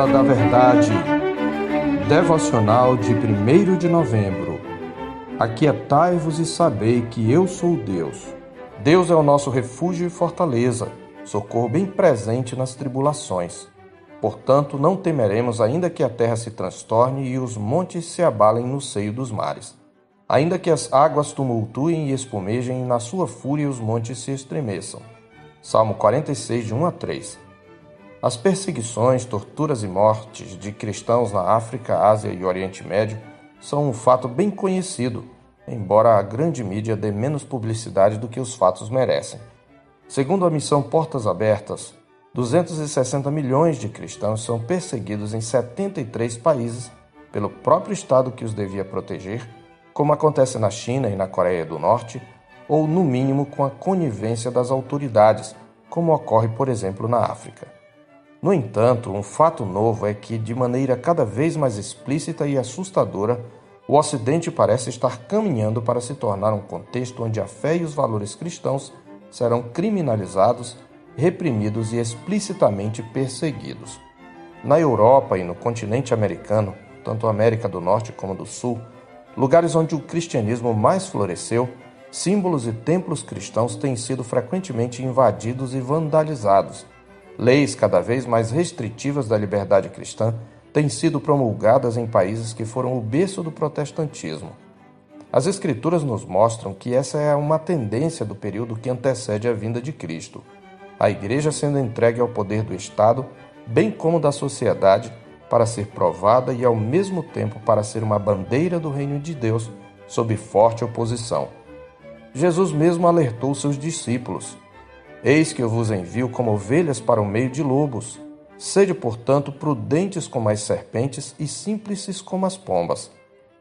Hora da Verdade, devocional de 1 de novembro. Aquietai-vos e sabei que eu sou Deus. Deus é o nosso refúgio e fortaleza, socorro bem presente nas tribulações. Portanto, não temeremos, ainda que a terra se transtorne e os montes se abalem no seio dos mares. Ainda que as águas tumultuem e espumejem, e na sua fúria os montes se estremeçam. Salmo 46, de 1 a 3. As perseguições, torturas e mortes de cristãos na África, Ásia e Oriente Médio são um fato bem conhecido, embora a grande mídia dê menos publicidade do que os fatos merecem. Segundo a missão Portas Abertas, 260 milhões de cristãos são perseguidos em 73 países pelo próprio Estado que os devia proteger, como acontece na China e na Coreia do Norte, ou no mínimo com a conivência das autoridades, como ocorre, por exemplo, na África. No entanto, um fato novo é que, de maneira cada vez mais explícita e assustadora, o Ocidente parece estar caminhando para se tornar um contexto onde a fé e os valores cristãos serão criminalizados reprimidos e explicitamente perseguidos. Na Europa e no continente americano, tanto América do Norte como do Sul, lugares onde o cristianismo mais floresceu, símbolos e templos cristãos têm sido frequentemente invadidos e vandalizados. Leis cada vez mais restritivas da liberdade cristã têm sido promulgadas em países que foram o berço do protestantismo. As Escrituras nos mostram que essa é uma tendência do período que antecede a vinda de Cristo a Igreja sendo entregue ao poder do Estado, bem como da sociedade, para ser provada e ao mesmo tempo para ser uma bandeira do reino de Deus sob forte oposição. Jesus mesmo alertou seus discípulos: Eis que eu vos envio como ovelhas para o meio de lobos. Sede, portanto, prudentes como as serpentes e simples como as pombas.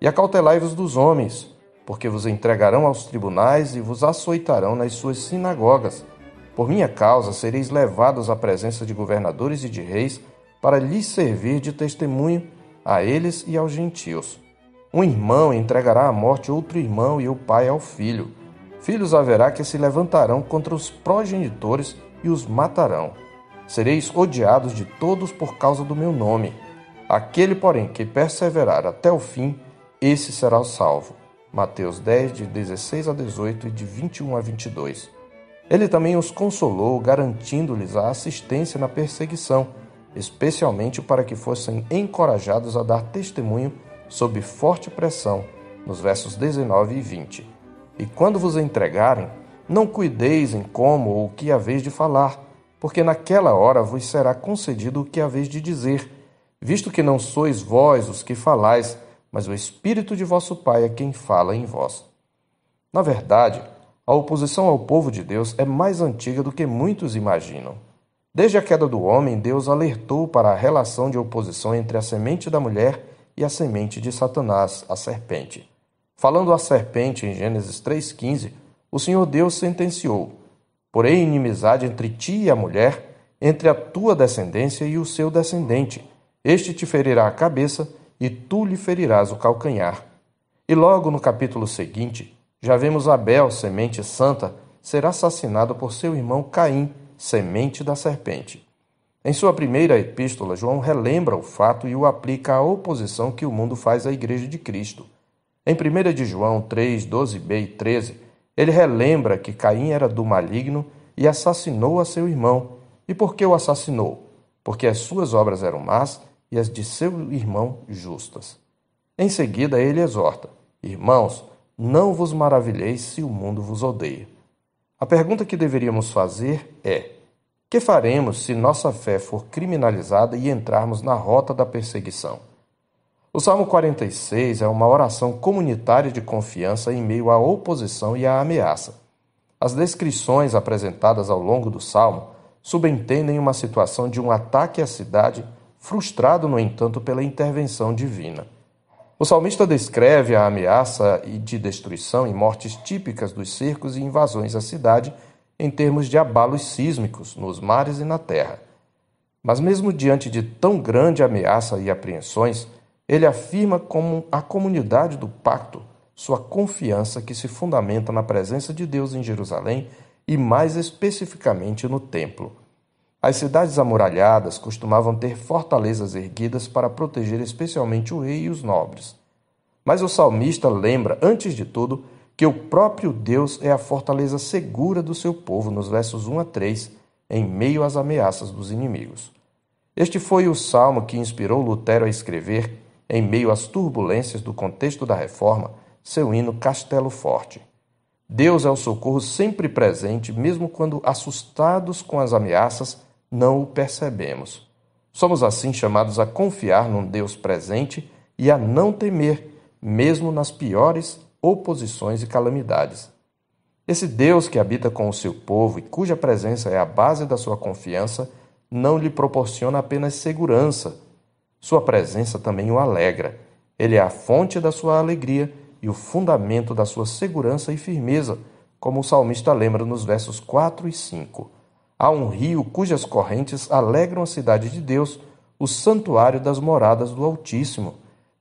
E acautelai-vos dos homens, porque vos entregarão aos tribunais e vos açoitarão nas suas sinagogas por minha causa sereis levados à presença de governadores e de reis para lhes servir de testemunho a eles e aos gentios. Um irmão entregará à morte outro irmão e o pai ao filho. Filhos haverá que se levantarão contra os progenitores e os matarão. Sereis odiados de todos por causa do meu nome. Aquele, porém, que perseverar até o fim, esse será o salvo. Mateus 10, de 16 a 18 e de 21 a 22. Ele também os consolou, garantindo-lhes a assistência na perseguição, especialmente para que fossem encorajados a dar testemunho sob forte pressão, nos versos 19 e 20. E quando vos entregarem, não cuideis em como ou o que haveis de falar, porque naquela hora vos será concedido o que haveis de dizer, visto que não sois vós os que falais, mas o Espírito de vosso Pai é quem fala em vós. Na verdade, a oposição ao povo de Deus é mais antiga do que muitos imaginam. Desde a queda do homem, Deus alertou para a relação de oposição entre a semente da mulher e a semente de Satanás, a serpente. Falando à serpente em Gênesis 3,15, o Senhor Deus sentenciou: Porém, inimizade entre ti e a mulher, entre a tua descendência e o seu descendente. Este te ferirá a cabeça e tu lhe ferirás o calcanhar. E logo no capítulo seguinte, já vemos Abel, semente santa, ser assassinado por seu irmão Caim, semente da serpente. Em sua primeira epístola, João relembra o fato e o aplica à oposição que o mundo faz à Igreja de Cristo. Em 1 de João 3, 12b e 13, ele relembra que Caim era do maligno e assassinou a seu irmão. E por que o assassinou? Porque as suas obras eram más e as de seu irmão justas. Em seguida, ele exorta: Irmãos, não vos maravilheis se o mundo vos odeia. A pergunta que deveríamos fazer é: que faremos se nossa fé for criminalizada e entrarmos na rota da perseguição? O Salmo 46 é uma oração comunitária de confiança em meio à oposição e à ameaça. As descrições apresentadas ao longo do salmo subentendem uma situação de um ataque à cidade, frustrado, no entanto, pela intervenção divina. O salmista descreve a ameaça de destruição e mortes típicas dos cercos e invasões à cidade em termos de abalos sísmicos nos mares e na terra. Mas, mesmo diante de tão grande ameaça e apreensões, ele afirma como a comunidade do pacto sua confiança que se fundamenta na presença de Deus em Jerusalém e, mais especificamente, no templo. As cidades amuralhadas costumavam ter fortalezas erguidas para proteger especialmente o rei e os nobres. Mas o salmista lembra, antes de tudo, que o próprio Deus é a fortaleza segura do seu povo, nos versos 1 a 3, em meio às ameaças dos inimigos. Este foi o salmo que inspirou Lutero a escrever, em meio às turbulências do contexto da reforma, seu hino Castelo Forte. Deus é o socorro sempre presente, mesmo quando assustados com as ameaças, não o percebemos. Somos assim chamados a confiar num Deus presente e a não temer, mesmo nas piores oposições e calamidades. Esse Deus que habita com o seu povo e cuja presença é a base da sua confiança, não lhe proporciona apenas segurança. Sua presença também o alegra. Ele é a fonte da sua alegria e o fundamento da sua segurança e firmeza, como o salmista lembra nos versos 4 e 5. Há um rio cujas correntes alegram a cidade de Deus, o santuário das moradas do Altíssimo.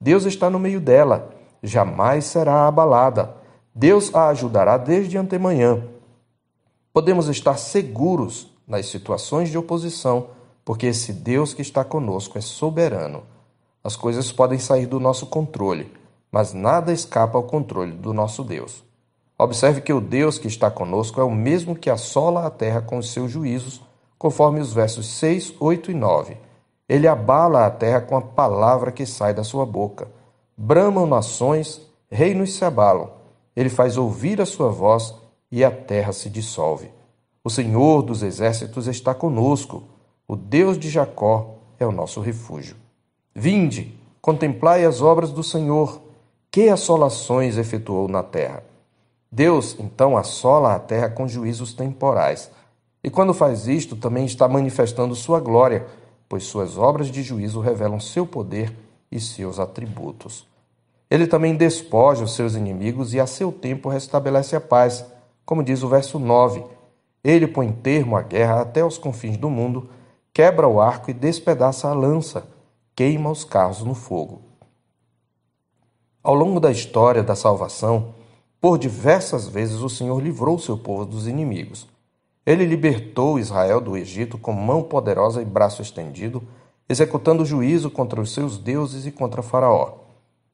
Deus está no meio dela, jamais será abalada. Deus a ajudará desde antemanhã. Podemos estar seguros nas situações de oposição, porque esse Deus que está conosco é soberano. As coisas podem sair do nosso controle, mas nada escapa ao controle do nosso Deus. Observe que o Deus que está conosco é o mesmo que assola a terra com os seus juízos, conforme os versos 6, 8 e 9. Ele abala a terra com a palavra que sai da sua boca. Bramam nações, reinos se abalam. Ele faz ouvir a sua voz e a terra se dissolve. O Senhor dos exércitos está conosco. O Deus de Jacó é o nosso refúgio. Vinde, contemplai as obras do Senhor. Que assolações efetuou na terra! Deus então assola a terra com juízos temporais. E quando faz isto, também está manifestando sua glória, pois suas obras de juízo revelam seu poder e seus atributos. Ele também despoja os seus inimigos e a seu tempo restabelece a paz, como diz o verso 9. Ele põe termo à guerra até os confins do mundo, quebra o arco e despedaça a lança, queima os carros no fogo. Ao longo da história da salvação, por diversas vezes o Senhor livrou seu povo dos inimigos. Ele libertou Israel do Egito com mão poderosa e braço estendido, executando juízo contra os seus deuses e contra Faraó.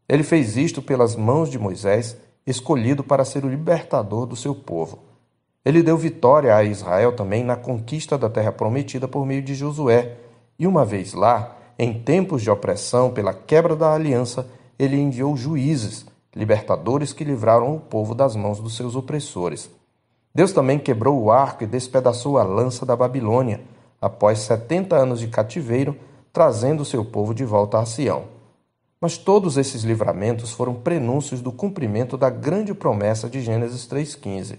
Ele fez isto pelas mãos de Moisés, escolhido para ser o libertador do seu povo. Ele deu vitória a Israel também na conquista da terra prometida por meio de Josué, e uma vez lá, em tempos de opressão pela quebra da aliança, ele enviou juízes libertadores que livraram o povo das mãos dos seus opressores. Deus também quebrou o arco e despedaçou a lança da Babilônia, após setenta anos de cativeiro, trazendo seu povo de volta a Sião. Mas todos esses livramentos foram prenúncios do cumprimento da grande promessa de Gênesis 3,15.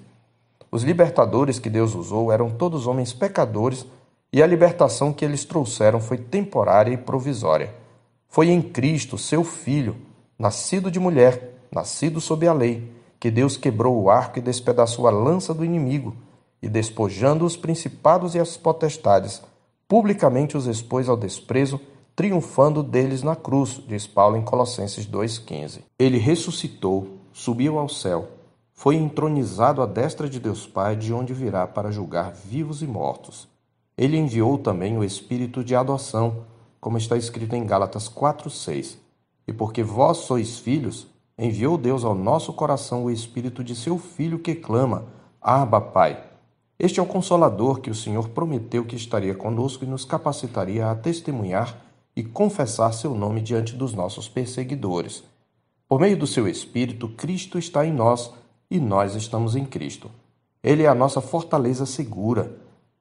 Os libertadores que Deus usou eram todos homens pecadores e a libertação que eles trouxeram foi temporária e provisória. Foi em Cristo, seu Filho, nascido de mulher, nascido sob a lei, que Deus quebrou o arco e despedaçou a lança do inimigo, e despojando os principados e as potestades, publicamente os expôs ao desprezo, triunfando deles na cruz, diz Paulo em Colossenses 2,15. Ele ressuscitou, subiu ao céu, foi entronizado à destra de Deus Pai, de onde virá para julgar vivos e mortos. Ele enviou também o Espírito de adoção, como está escrito em Gálatas 4,6. E porque vós sois filhos, enviou Deus ao nosso coração o Espírito de seu Filho que clama: Abba, Pai. Este é o consolador que o Senhor prometeu que estaria conosco e nos capacitaria a testemunhar e confessar seu nome diante dos nossos perseguidores. Por meio do seu Espírito, Cristo está em nós e nós estamos em Cristo. Ele é a nossa fortaleza segura.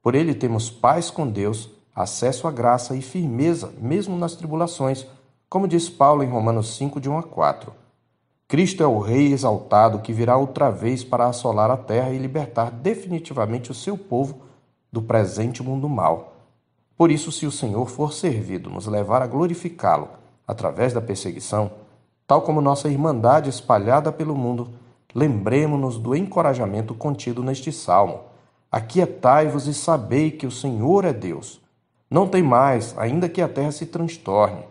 Por ele temos paz com Deus, acesso à graça e firmeza, mesmo nas tribulações, como diz Paulo em Romanos 5, de 1 a 4. Cristo é o Rei exaltado que virá outra vez para assolar a terra e libertar definitivamente o seu povo do presente mundo mal. Por isso, se o Senhor for servido nos levar a glorificá-lo através da perseguição, tal como nossa irmandade espalhada pelo mundo, lembremos-nos do encorajamento contido neste salmo. Aquietai-vos e sabei que o Senhor é Deus. Não tem mais, ainda que a terra se transtorne.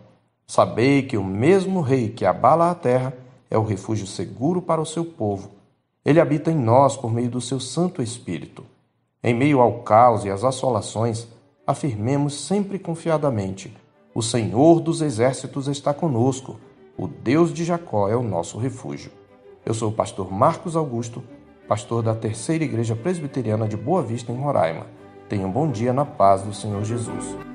Sabei que o mesmo Rei que abala a terra é o refúgio seguro para o seu povo. Ele habita em nós por meio do seu Santo Espírito. Em meio ao caos e às assolações, afirmemos sempre confiadamente: O Senhor dos exércitos está conosco, o Deus de Jacó é o nosso refúgio. Eu sou o pastor Marcos Augusto, pastor da Terceira Igreja Presbiteriana de Boa Vista, em Roraima. Tenha um bom dia na paz do Senhor Jesus.